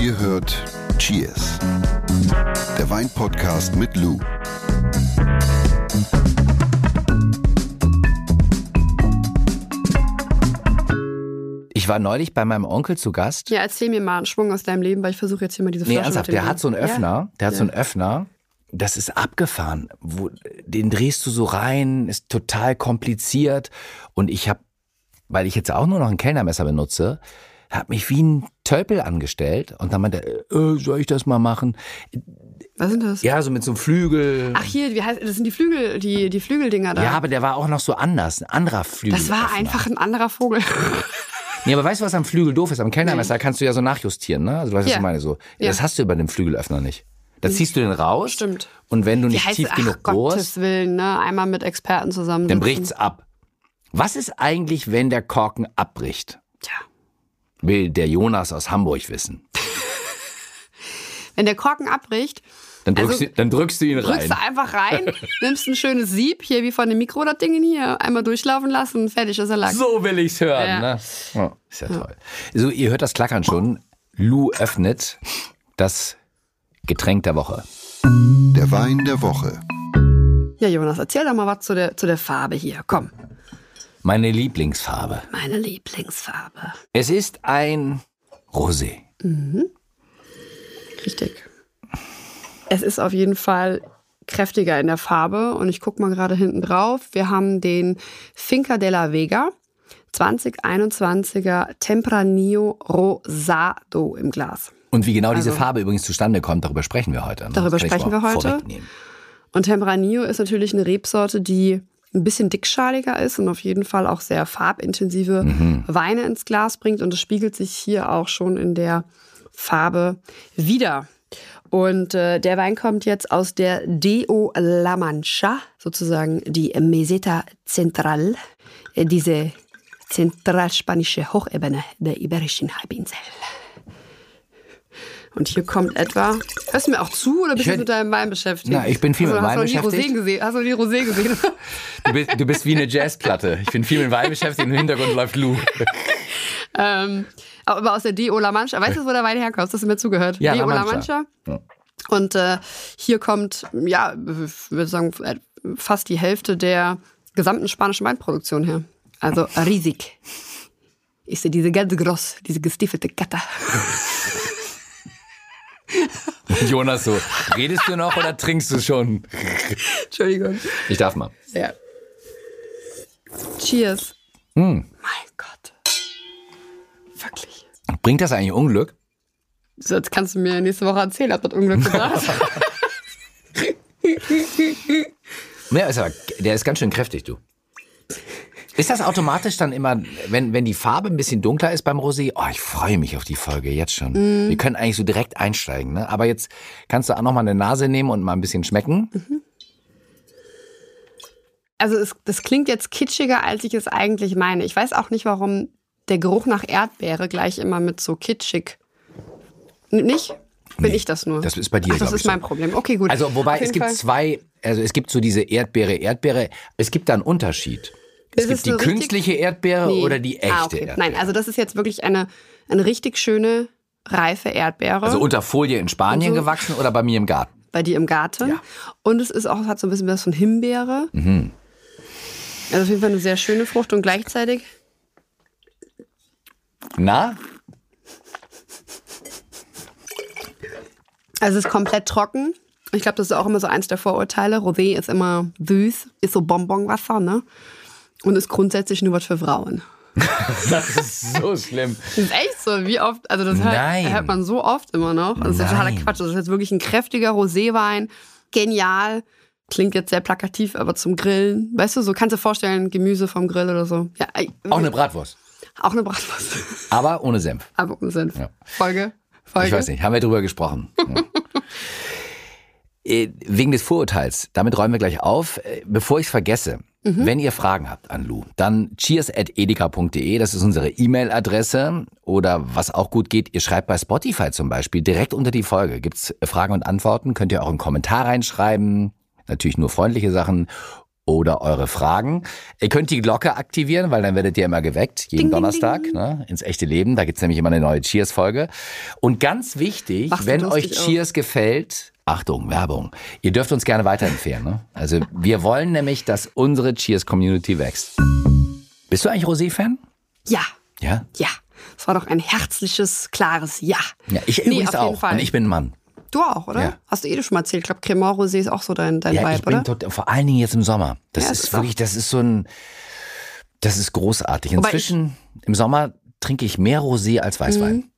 Ihr hört Cheers, der Weinpodcast mit Lou. Ich war neulich bei meinem Onkel zu Gast. Ja, erzähl mir mal einen Schwung aus deinem Leben, weil ich versuche jetzt hier mal diese Nee, Flasche ernsthaft, mit dem der hat so einen Ja. Öffner, der hat so einen Öffner, das ist abgefahren. Wo, den drehst du so rein, ist total kompliziert. Und ich habe, weil ich jetzt auch nur noch ein Kellnermesser benutze, habe mich wie ein Tölpel angestellt und dann meinte, er, äh, soll ich das mal machen? Was sind das? Ja, so mit so einem Flügel. Ach hier, wie heißt das sind die Flügel, die, die Flügeldinger da. ja, aber der war auch noch so anders, ein anderer Flügel. das war einfach ein anderer Vogel. Nee, aber weißt du, was am Flügel doof ist? Am Kellnermesser kannst du ja so nachjustieren, ne? Also, du weißt, was Ja. ich meine, so. Ja. Das hast du über dem Flügelöffner nicht. Da ziehst du den raus. Stimmt. Und wenn du nicht heißt, tief ach genug Gottes bohrst, Willen, ne? Einmal mit Experten zusammen. dann bricht's ab. Was ist eigentlich, wenn der Korken abbricht? Tja. Will der Jonas aus Hamburg wissen. Wenn der Korken abbricht, Dann drückst, Also, du, dann drückst du ihn drückst rein. du einfach rein, nimmst ein schönes Sieb, hier wie von dem Mikro, das Ding hier, einmal durchlaufen lassen, fertig ist er lang. So will ich's hören, Ja. ne? Ja, ist ja toll. So, ihr hört das Klackern schon. Lou öffnet das Getränk der Woche. Der Wein der Woche. Ja, Jonas, erzähl doch mal was zu der, zu der Farbe hier. Komm, Meine Lieblingsfarbe. meine Lieblingsfarbe. Es ist ein Rosé. Richtig. Es ist auf jeden Fall kräftiger in der Farbe und ich gucke mal gerade hinten drauf. Wir haben den Finca della Vega 2021er Tempranillo Rosado im Glas. Und wie genau diese Also- Farbe übrigens zustande kommt, darüber sprechen wir heute. ne? Darüber sprechen wir heute. Und Tempranillo ist natürlich eine Rebsorte, die ein bisschen dickschaliger ist und auf jeden Fall auch sehr farbintensive Weine ins Glas bringt. Und das spiegelt sich hier auch schon in der Farbe wieder. Und äh, der Wein kommt jetzt aus der Deo La Mancha, sozusagen die Meseta Central, äh, diese zentralspanische Hochebene der Iberischen Halbinsel. Und hier kommt etwa. Hörst du mir auch zu oder bist du mit deinem Wein beschäftigt? Na, ich bin viel hast mit Wein beschäftigt. Gesehen? Hast du nie Rosé gesehen? Du bist, du bist wie eine Jazzplatte. Ich bin viel mit Wein beschäftigt, im Hintergrund läuft Lou. ähm, aber aus der Deo La Mancha. Weißt du, wo der Wein herkommt? Hast du mir zugehört? Ja, La Deo La Mancha. Mancha. Und äh, hier kommt, ja, ich würde sagen, äh, fast die Hälfte der gesamten spanischen Weinproduktion her. Also riesig. Ist ja diese ganz groß, diese gestiefelte Gatter. Jonas so, redest du noch oder trinkst du schon? Entschuldigung. Ich darf mal. Ja. Cheers. Hm. Mein Gott. Wirklich. Bringt das eigentlich Unglück? So, jetzt kannst du mir nächste Woche erzählen, ob das Unglück gebracht hat. Ja, ist aber, der ist ganz schön kräftig, du. Ist das automatisch dann immer, wenn, wenn die Farbe ein bisschen dunkler ist beim Rosé? Oh, ich freue mich auf die Folge jetzt schon. Wir können eigentlich so direkt einsteigen, ne? Aber jetzt kannst du auch noch mal eine Nase nehmen und mal ein bisschen schmecken. Also es, das klingt jetzt kitschiger, als ich es eigentlich meine. Ich weiß auch nicht, warum der Geruch nach Erdbeere gleich immer mit so kitschig. Nicht? Bin Nee, ich das nur? das ist bei dir, Ach, das ist mein so. Problem. Okay, gut. Also, wobei es gibt Fall. zwei, also es gibt so diese Erdbeere, Erdbeere. Es gibt da einen Unterschied. Es Ist gibt die künstliche Erdbeere Nee. oder die echte ah, okay. Erdbeere. Nein, also das ist jetzt wirklich eine, eine richtig schöne, reife Erdbeere. Also unter Folie in Spanien so. gewachsen oder bei mir im Garten? bei dir im Garten. Ja. Mhm. Und es ist auch, hat so ein bisschen was von Himbeere. Also auf jeden Fall eine sehr schöne Frucht und gleichzeitig Na? Also es ist komplett trocken. Ich glaube, das ist auch immer so eins der Vorurteile. Rosé ist immer süß, ist so Bonbonwasser, ne? Und ist grundsätzlich nur was für Frauen. Das ist so schlimm. Das ist echt so, wie oft, also das hört, hört man so oft immer noch. Das ist totaler Nein. Quatsch. Das ist jetzt wirklich ein kräftiger Roséwein. Genial. Klingt jetzt sehr plakativ, aber zum Grillen. Weißt du, so kannst du dir vorstellen, Gemüse vom Grill oder so. Ja, Auch eine Bratwurst. auch eine Bratwurst. Aber ohne Senf. aber ohne Senf. Ja. Folge. Folge. Ich weiß nicht, haben wir drüber gesprochen. Ja. Äh, Wegen des Vorurteils, damit räumen wir gleich auf. Äh, Bevor ich es vergesse, Mhm. wenn ihr Fragen habt an Lou, dann cheers.edeka.de, das ist unsere E-Mail-Adresse. Oder was auch gut geht, ihr schreibt bei Spotify zum Beispiel direkt unter die Folge. Gibt's Fragen und Antworten, könnt ihr auch einen Kommentar reinschreiben. Natürlich nur freundliche Sachen. oder eure Fragen. Ihr könnt die Glocke aktivieren, weil dann werdet ihr immer geweckt, jeden Ding, ding, Donnerstag, ding. Ne, ins echte Leben. Da gibt's nämlich immer eine neue Cheers-Folge. Und ganz wichtig, Machst wenn euch. Cheers gefällt, Achtung, Werbung. Ihr dürft uns gerne weiterempfehlen. Ne? Also wir wollen nämlich, dass unsere Cheers-Community wächst. Bist du eigentlich Rosé-Fan? Ja, Ja? ja. Es war doch ein herzliches, klares Ja. Ja, ich Nee, übrigens jeden auch. Und ich bin ein Mann. Du auch, oder? Ja. Hast du eh schon mal erzählt. Ich glaube, Cremant Rosé ist auch so dein, dein Ja, Vibe, ich bin oder? tot, vor allen Dingen jetzt im Sommer. Das Ja, ist ist wirklich, das ist so ein, das ist großartig. Inzwischen, im Sommer trinke ich mehr Rosé als Weißwein.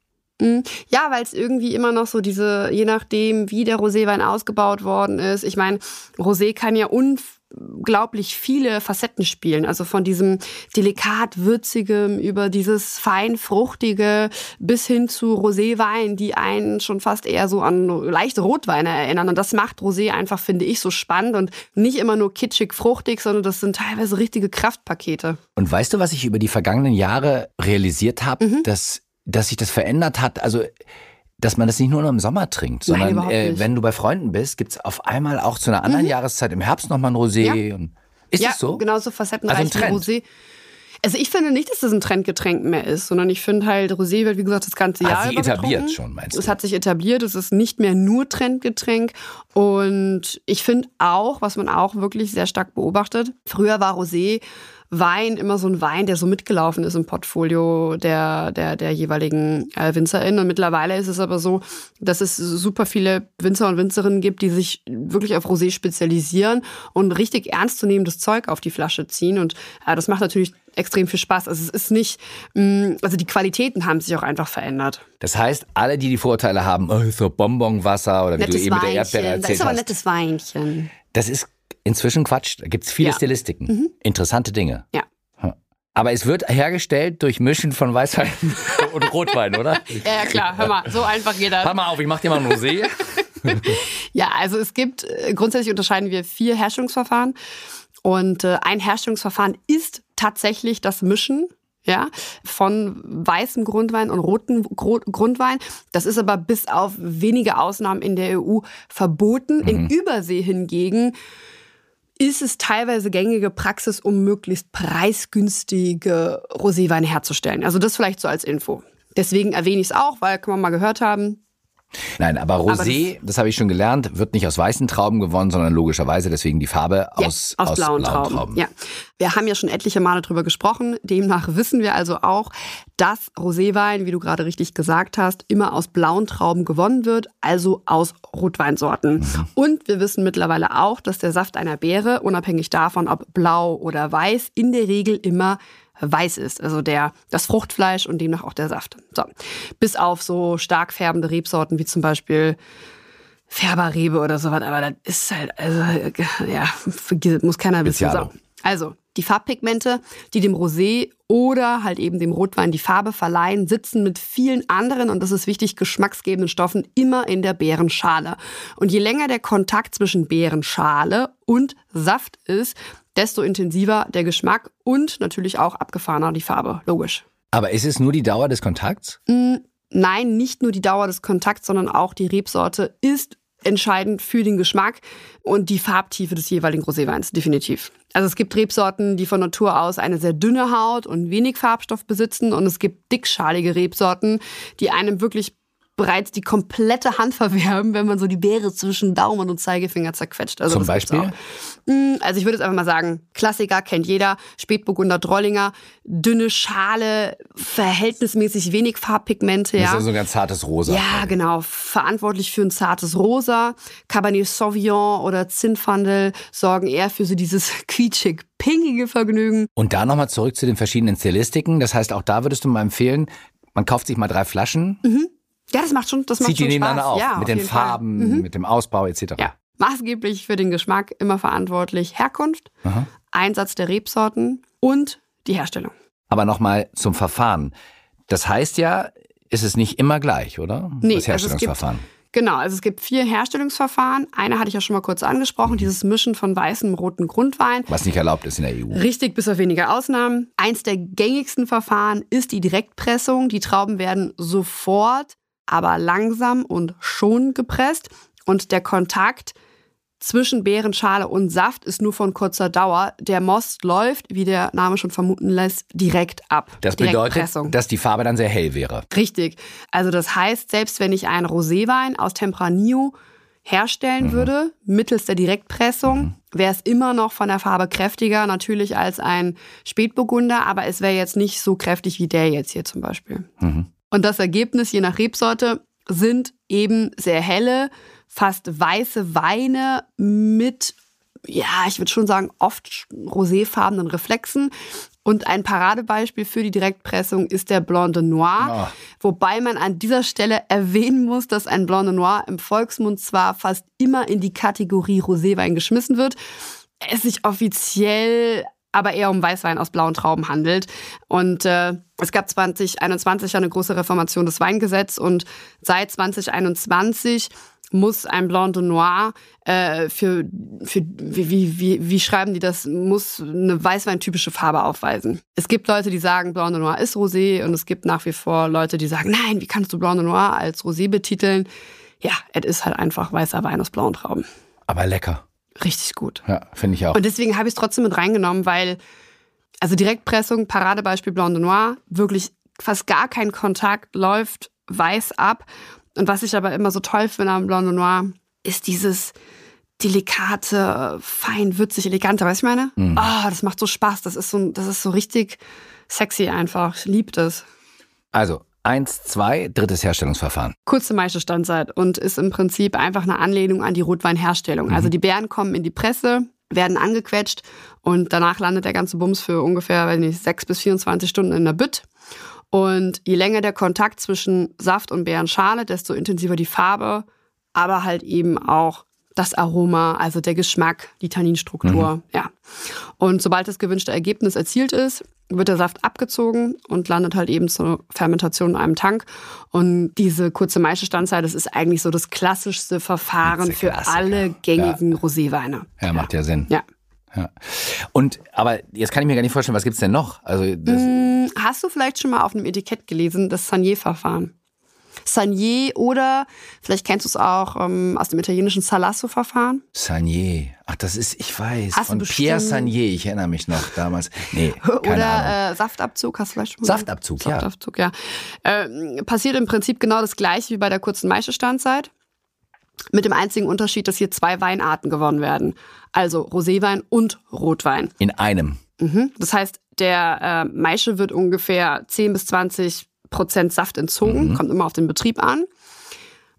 Ja, weil es irgendwie immer noch so diese, je nachdem, wie der Roséwein ausgebaut worden ist. Ich meine, Rosé kann ja unglaublich viele Facetten spielen. Also von diesem delikat würzigem über dieses fein fruchtige bis hin zu Roséwein, die einen schon fast eher so an leichte Rotweine erinnern. Und das macht Rosé einfach, finde ich, so spannend und nicht immer nur kitschig fruchtig, sondern das sind teilweise richtige Kraftpakete. Und weißt du, was ich über die vergangenen Jahre realisiert habe, Mhm. dass, dass sich das verändert hat? Also, dass man das nicht nur noch im Sommer trinkt, Nein, sondern überhaupt äh, wenn du bei Freunden bist, gibt's auf einmal auch zu einer anderen Jahreszeit im Herbst nochmal ein Rosé. Mhm. Ja. Und, ist ja, es so? genau so facettenreich Also ein Trend. Rosé. Also ich finde nicht, dass das ein Trendgetränk mehr ist, sondern ich finde halt, Rosé wird, wie gesagt, das ganze Ah, Jahr sich über etabliert getrunken. schon, meinst Es du? hat sich etabliert, es ist nicht mehr nur Trendgetränk. Und ich finde auch, was man auch wirklich sehr stark beobachtet, früher war Rosé Wein immer so ein Wein, der so mitgelaufen ist im Portfolio der, der, der jeweiligen äh, WinzerInnen. Und mittlerweile ist es aber so, dass es super viele Winzer und Winzerinnen gibt, die sich wirklich auf Rosé spezialisieren und richtig ernstzunehmendes Zeug auf die Flasche ziehen. Und äh, das macht natürlich extrem viel Spaß. Also es ist nicht, mh, also die Qualitäten haben sich auch einfach verändert. Das heißt, alle, die die Vorurteile haben, oh, so Bonbonwasser oder wie du Nettes eben mit der Erdbeere Weinchen. Das erzählt ist aber ein nettes Weinchen. Das ist inzwischen Quatsch. Da gibt's viele Ja. Mhm. Stilistiken. Interessante Dinge. Ja. Aber es wird hergestellt durch Mischen von Weißwein und Rotwein, oder? Ja, ja, klar, hör mal, so einfach geht das. Pass mal auf, ich mach dir mal ein Rosé. Ja, also es gibt, äh, grundsätzlich unterscheiden wir vier Herstellungsverfahren. Und äh, ein Herstellungsverfahren ist tatsächlich das Mischen. Ja, von weißem Grundwein und rotem Grundwein. Das ist aber bis auf wenige Ausnahmen in der EU verboten. In Übersee hingegen ist es teilweise gängige Praxis, um möglichst preisgünstige Roséweine herzustellen. Also das vielleicht so als Info. Deswegen erwähne ich es auch, weil kann man mal gehört haben, Nein, aber Rosé, das, habe ich schon gelernt, wird nicht aus weißen Trauben gewonnen, sondern logischerweise deswegen die Farbe Ja, aus, aus, blauen, Trauben. Ja. Wir haben ja schon etliche Male drüber gesprochen. Demnach wissen wir also auch, dass Roséwein, wie du gerade richtig gesagt hast, immer aus blauen Trauben gewonnen wird, also aus Rotweinsorten. Und wir wissen mittlerweile auch, dass der Saft einer Beere, unabhängig davon, ob blau oder weiß, in der Regel immer weiß ist, also der das Fruchtfleisch und demnach auch der Saft. So, bis auf so stark färbende Rebsorten wie zum Beispiel Färberrebe oder sowas, aber das ist halt, also, ja, vergiss- muss keiner wissen. So. Also, die Farbpigmente, die dem Rosé oder halt eben dem Rotwein die Farbe verleihen, sitzen mit vielen anderen, und das ist wichtig, geschmacksgebenden Stoffen immer in der Beerenschale. Und je länger der Kontakt zwischen Beerenschale und Saft ist, desto intensiver der Geschmack und natürlich auch abgefahrener die Farbe. Logisch. Aber ist es nur die Dauer des Kontakts? Nein, nicht nur die Dauer des Kontakts, sondern auch die Rebsorte ist entscheidend für den Geschmack und die Farbtiefe des jeweiligen Roséweins, definitiv. Also es gibt Rebsorten, die von Natur aus eine sehr dünne Haut und wenig Farbstoff besitzen und es gibt dickschalige Rebsorten, die einem wirklich bereits die komplette Hand verwerben, wenn man so die Beere zwischen Daumen und Zeigefinger zerquetscht. Also Zum Beispiel? Mm, Also ich würde jetzt einfach mal sagen, Klassiker kennt jeder, Spätburgunder Drollinger, dünne Schale, verhältnismäßig wenig Farbpigmente, Das ja. ist also ein ganz zartes Rosa. Ja, genau. Verantwortlich für ein zartes Rosa. Cabernet Sauvignon oder Zinfandel sorgen eher für so dieses quietschig-pinkige Vergnügen. Und da nochmal zurück zu den verschiedenen Stilistiken. Das heißt, auch da würdest du mal empfehlen, man kauft sich mal drei Flaschen, Ja, das macht schon, das macht zieht die schon nebeneinander Spaß. auf. Ja, mit den. Farben, mit dem Ausbau etc. Ja. Maßgeblich für den Geschmack immer verantwortlich Herkunft, Aha. Einsatz der Rebsorten und die Herstellung. Aber nochmal zum Verfahren. Das heißt ja, ist es nicht immer gleich, oder? Nee, das also es gibt- Herstellungsverfahren. Genau, also es gibt vier Herstellungsverfahren. Eine hatte ich ja schon mal kurz angesprochen, dieses Mischen von weißem und rotem Grundwein. was nicht erlaubt ist in der EU. Richtig, bis auf wenige Ausnahmen. Eins der gängigsten Verfahren ist die Direktpressung. Die Trauben werden sofort, aber langsam und schon gepresst. Und der Kontakt zwischen Beerenschale und Saft ist nur von kurzer Dauer. Der Most läuft, wie der Name schon vermuten lässt, direkt ab. Das bedeutet, dass die Farbe dann sehr hell wäre. Richtig. Also das heißt, selbst wenn ich einen Roséwein aus Tempranillo herstellen mhm. würde, mittels der Direktpressung, mhm. wäre es immer noch von der Farbe kräftiger, natürlich als ein Spätburgunder, aber es wäre jetzt nicht so kräftig wie der jetzt hier zum Beispiel. Mhm. Und das Ergebnis, je nach Rebsorte, sind eben sehr helle, fast weiße Weine mit, ja, ich würde schon sagen, oft roséfarbenen Reflexen. Und ein Paradebeispiel für die Direktpressung ist der Blanc de Noir. Oh. Wobei man an dieser Stelle erwähnen muss, dass ein Blanc de Noir im Volksmund zwar fast immer in die Kategorie Roséwein geschmissen wird, es sich offiziell aber eher um Weißwein aus blauen Trauben handelt. Und äh, es gab 2021 ja eine große Reformation des Weingesetzes und seit 2021 muss ein Blanc de Noir äh, für, für wie, wie, wie, wie schreiben die das, muss eine Weißwein-typische Farbe aufweisen. Es gibt Leute, die sagen, Blanc de Noir ist Rosé und es gibt nach wie vor Leute, die sagen, nein, wie kannst du Blanc de Noir als Rosé betiteln? Ja, es ist halt einfach weißer Wein aus blauen Trauben. Aber lecker. Richtig gut. Ja, finde ich auch. Und deswegen habe ich es trotzdem mit reingenommen, weil, also Direktpressung, Paradebeispiel Blanc de Noir, wirklich fast gar kein Kontakt, läuft weiß ab. Und was ich aber immer so toll finde am Blanc de Noir, ist dieses delikate, fein, würzig, elegante, weißt du, ich meine? Mhm. Oh, das macht so Spaß. Das ist so, das ist so richtig sexy einfach. Ich liebe das. Also, Eins, zwei, drittes Herstellungsverfahren. Kurze Maischestandzeit und ist im Prinzip einfach eine Anlehnung an die Rotweinherstellung. Mhm. Also die Beeren kommen in die Presse, werden angequetscht und danach landet der ganze Bums für ungefähr, weiß nicht, sechs bis 24 Stunden in der Bütt. Und je länger der Kontakt zwischen Saft und Beerenschale, desto intensiver die Farbe, aber halt eben auch das Aroma, also der Geschmack, die Tanninstruktur, mhm. ja. Und sobald das gewünschte Ergebnis erzielt ist, wird der Saft abgezogen und landet halt eben zur Fermentation in einem Tank. Und diese kurze Maischestandzeit, das ist eigentlich so das klassischste Verfahren für alle gängigen ja. Roséweine. Ja, ja, macht ja Sinn. Ja. Ja. Und aber jetzt kann ich mir gar nicht vorstellen, was gibt's denn noch? Also hm, hast du vielleicht schon mal auf einem Etikett gelesen, das Sanier-Verfahren? Sanier oder vielleicht kennst du es auch ähm, aus dem italienischen Salasso-Verfahren. Sanier. Ach, das ist, ich weiß, hast von Pierre Sanier. Ich erinnere mich noch damals. Nee, oder äh, Saftabzug, hast du vielleicht schon mal Saftabzug, ja. Saftabzug, ja. Äh, passiert im Prinzip genau das gleiche wie bei der kurzen Maischestandzeit. Mit dem einzigen Unterschied, dass hier zwei Weinarten gewonnen werden. Also Roséwein und Rotwein. In einem. Mhm. Das heißt, der äh, Maische wird ungefähr 10 bis 20 Prozent Saft entzogen, mhm. kommt immer auf den Betrieb an.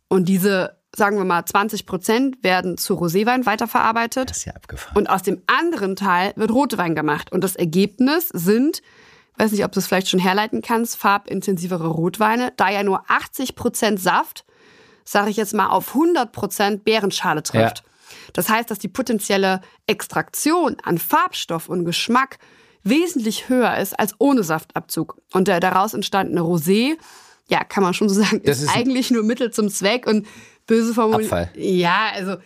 Und diese, sagen wir mal, 20 Prozent werden zu Roséwein weiterverarbeitet. Das ist ja abgefahren. Und aus dem anderen Teil wird Rotwein gemacht. Und das Ergebnis sind, weiß nicht, ob du es vielleicht schon herleiten kannst, farbintensivere Rotweine, da ja nur 80 Prozent Saft, sage ich jetzt mal, auf 100 Prozent Beerenschale trifft. Ja. Das heißt, dass die potenzielle Extraktion an Farbstoff und Geschmack wesentlich höher ist als ohne Saftabzug. Und der daraus entstandene Rosé, ja, kann man schon so sagen, ist, ist eigentlich nur Mittel zum Zweck und böse Formulierung. Ja, also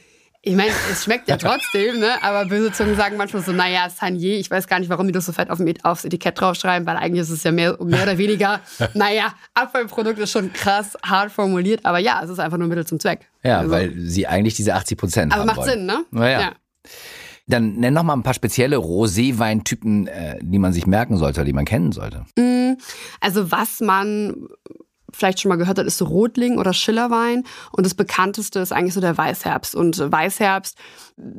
ich meine, es schmeckt ja trotzdem, ne? aber böse Zungen sagen manchmal so, naja, Sanier, ich weiß gar nicht, warum die das so fett auf dem, aufs Etikett draufschreiben, weil eigentlich ist es ja mehr, mehr oder weniger, naja, Abfallprodukt ist schon krass hart formuliert, aber ja, es ist einfach nur Mittel zum Zweck. Ja, also. weil sie eigentlich diese 80 Prozent haben Aber macht. Sinn, ne? Naja. Ja. Dann nenn noch mal ein paar spezielle Roséweintypen, äh, die man sich merken sollte, die man kennen sollte. Mm, also was man vielleicht schon mal gehört hat, ist so Rotling oder Schillerwein. Und das bekannteste ist eigentlich so der Weißherbst. Und Weißherbst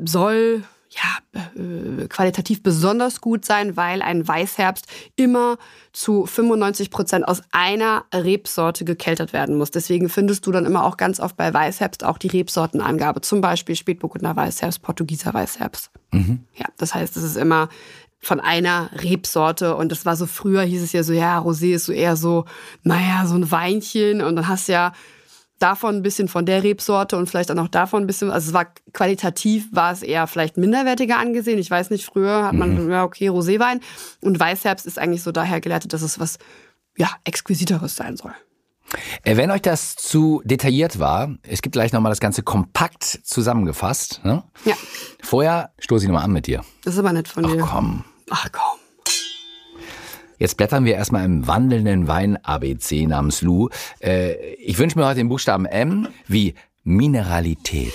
soll ja, äh, qualitativ besonders gut sein, weil ein Weißherbst immer zu 95 Prozent aus einer Rebsorte gekeltert werden muss. Deswegen findest du dann immer auch ganz oft bei Weißherbst auch die Rebsortenangabe. Zum Beispiel Spätburgunder Weißherbst, Portugieser Weißherbst. Mhm. Ja, das heißt, es ist immer von einer Rebsorte und das war so früher hieß es ja so, ja, Rosé ist so eher so, naja, so ein Weinchen und dann hast du ja davon ein bisschen von der Rebsorte und vielleicht auch noch davon ein bisschen. Also es war qualitativ war es eher vielleicht minderwertiger angesehen. Ich weiß nicht, früher hat man, mhm. ja, okay, Roséwein. Und Weißherbst ist eigentlich so daher geleitet, dass es was, ja, Exquisiteres sein soll. Äh, wenn euch das zu detailliert war, es gibt gleich nochmal das Ganze kompakt zusammengefasst. Ne? Ja. Vorher stoße ich nochmal an mit dir. Das ist aber nett von Ach, dir. Ach komm. Ach komm. Jetzt blättern wir erstmal im wandelnden Wein-ABC namens Lou. Äh, ich wünsche mir heute den Buchstaben M wie Mineralität.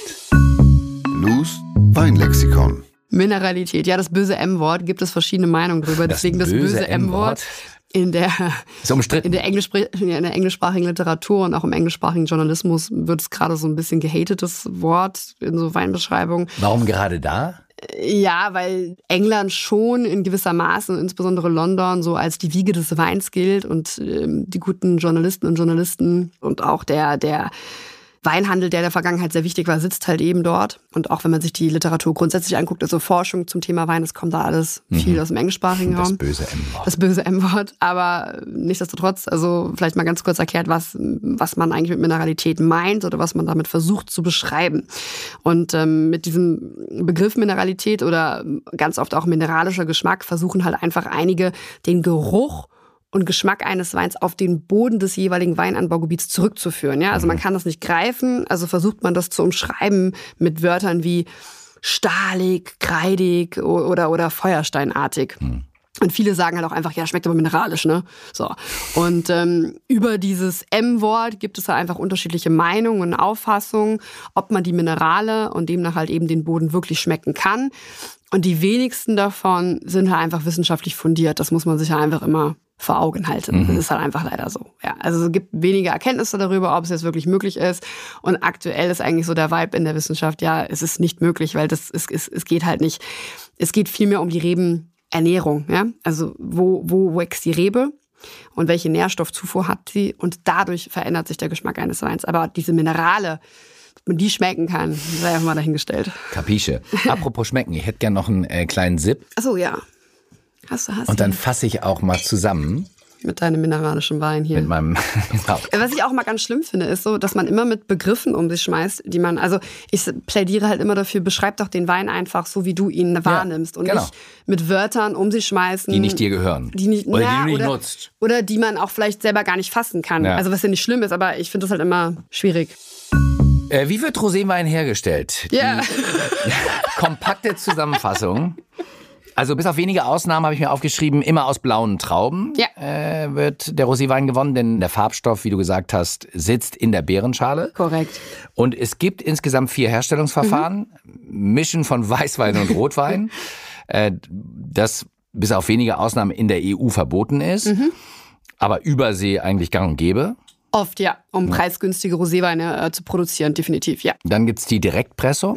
Lous Weinlexikon. Mineralität. Ja, das böse M-Wort gibt es verschiedene Meinungen drüber. Das Deswegen das böse böse M-Wort? In der, Ist umstritten. in der, Englischspr in der englischsprachigen Literatur und auch im englischsprachigen Journalismus wird es gerade so ein bisschen gehatetes Wort in so Weinbeschreibungen. Warum gerade da? Ja, weil England schon in gewisser Maße, insbesondere London, so als die Wiege des Weins gilt und ähm, die guten Journalisten und Journalisten und auch der, der Weinhandel, der in der Vergangenheit sehr wichtig war, sitzt halt eben dort. Und auch wenn man sich die Literatur grundsätzlich anguckt, also Forschung zum Thema Wein, es kommt da alles viel aus dem englischsprachigen Mhm. Das Raum. böse M-Wort. Das böse M-Wort. Aber nichtsdestotrotz, also vielleicht mal ganz kurz erklärt, was, was man eigentlich mit Mineralität meint oder was man damit versucht zu beschreiben. Und ähm, mit diesem Begriff Mineralität oder ganz oft auch mineralischer Geschmack versuchen halt einfach einige den Geruch und Geschmack eines Weins auf den Boden des jeweiligen Weinanbaugebiets zurückzuführen. Ja, also man kann das nicht greifen, also versucht man das zu umschreiben mit Wörtern wie stahlig, kreidig oder, oder feuersteinartig. Und viele sagen halt auch einfach, ja, schmeckt aber mineralisch, ne? So. Und ähm, über dieses M-Wort gibt es ja einfach unterschiedliche Meinungen und Auffassungen, ob man die Minerale und demnach halt eben den Boden wirklich schmecken kann. Und die wenigsten davon sind halt einfach wissenschaftlich fundiert. Das muss man sich ja einfach immer vor Augen halten. Das ist halt einfach leider so. Ja, also es gibt wenige Erkenntnisse darüber, ob es jetzt wirklich möglich ist. Und aktuell ist eigentlich so der Vibe in der Wissenschaft, ja, es ist nicht möglich, weil das ist, es, es geht halt nicht. Es geht vielmehr um die Rebenernährung. Ja? Also wo, wo wächst die Rebe? Und welche Nährstoffzufuhr hat sie? Und dadurch verändert sich der Geschmack eines Weins. Aber diese Minerale, man die schmecken kann, sei einfach mal dahingestellt. Kapische. Apropos schmecken, ich hätte gern noch einen äh, kleinen Sip. Achso, ja. Hast du, hast Und dann fasse ich auch mal zusammen Mit deinem mineralischen Wein hier. mit meinem. Genau. Was ich auch mal ganz schlimm finde, ist so, dass man immer mit Begriffen um sich schmeißt, die man, also ich plädiere halt immer dafür, beschreib doch den Wein einfach so, wie du ihn wahrnimmst und genau. nicht mit Wörtern um sich schmeißen. Die nicht dir gehören. Die nicht, Oder ja, die du nicht oder, nutzt. Oder die man auch vielleicht selber gar nicht fassen kann. Ja. Also was ja nicht schlimm ist, aber ich finde das halt immer schwierig. Äh, wie wird Roséwein hergestellt? Ja. Kompakte Zusammenfassung. Also bis auf wenige Ausnahmen habe ich mir aufgeschrieben, immer aus blauen Trauben Ja. äh, wird der Roséwein gewonnen, denn der Farbstoff, wie du gesagt hast, sitzt in der Beerenschale. Korrekt. Und es gibt insgesamt vier Herstellungsverfahren, Mischen von Weißwein und Rotwein, äh, das bis auf wenige Ausnahmen in der EU verboten ist, aber übersee eigentlich gang und gäbe. Oft, ja, um preisgünstige Roséweine äh, zu produzieren, definitiv, ja. Dann gibt's die Direktpresso,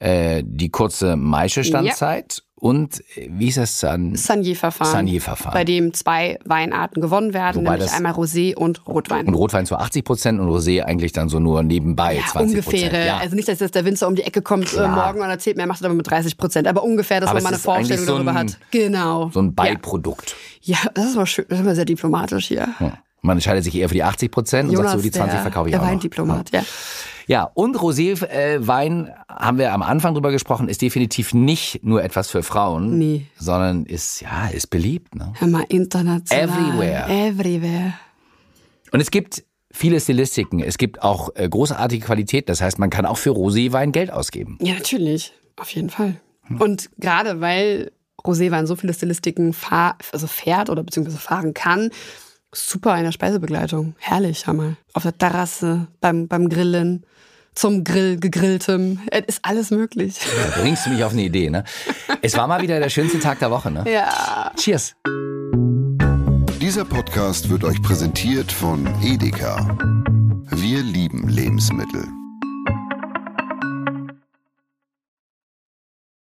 äh, die kurze Maischestandzeit und äh, wie ist das dann? Sanier-Verfahren. Sanier-Verfahren. Bei dem zwei Weinarten gewonnen werden, Wobei nämlich einmal Rosé und Rotwein. Und Rotwein zu 80 Prozent und Rosé eigentlich dann so nur nebenbei 20 ungefähr. Ja. Also nicht, dass jetzt der Winzer um die Ecke kommt äh, morgen und erzählt mir, er macht es aber mit 30 Prozent. Aber ungefähr, dass Aber man mal eine Vorstellung so darüber ein- hat. Genau. so ein Beiprodukt. Ja, das ist aber schön. Das ist aber sehr diplomatisch hier. Hm. Man entscheidet sich eher für die 80 Prozent und sagt so, die 20 der, verkaufe ich der auch noch. Weindiplomat, ja. Ja, und Roséwein, haben wir am Anfang drüber gesprochen, ist definitiv nicht nur etwas für Frauen, Nee. sondern ist, ja, ist beliebt. Ne? Hör mal, international. Everywhere. Everywhere. Und es gibt viele Stilistiken. Es gibt auch äh, großartige Qualität. Das heißt, man kann auch für Roséwein Geld ausgeben. Ja, natürlich. Auf jeden Fall. Und gerade weil Roséwein so viele Stilistiken fahr, also fährt oder beziehungsweise fahren kann, super in der Speisebegleitung. Herrlich, mal. Auf der Terrasse, beim, beim Grillen, zum Grill, gegrilltem. Es ist alles möglich. Da bringst du mich auf eine Idee, ne? Es war mal wieder der schönste Tag der Woche, ne? Ja. Cheers. Dieser Podcast wird euch präsentiert von Edeka. Wir lieben Lebensmittel.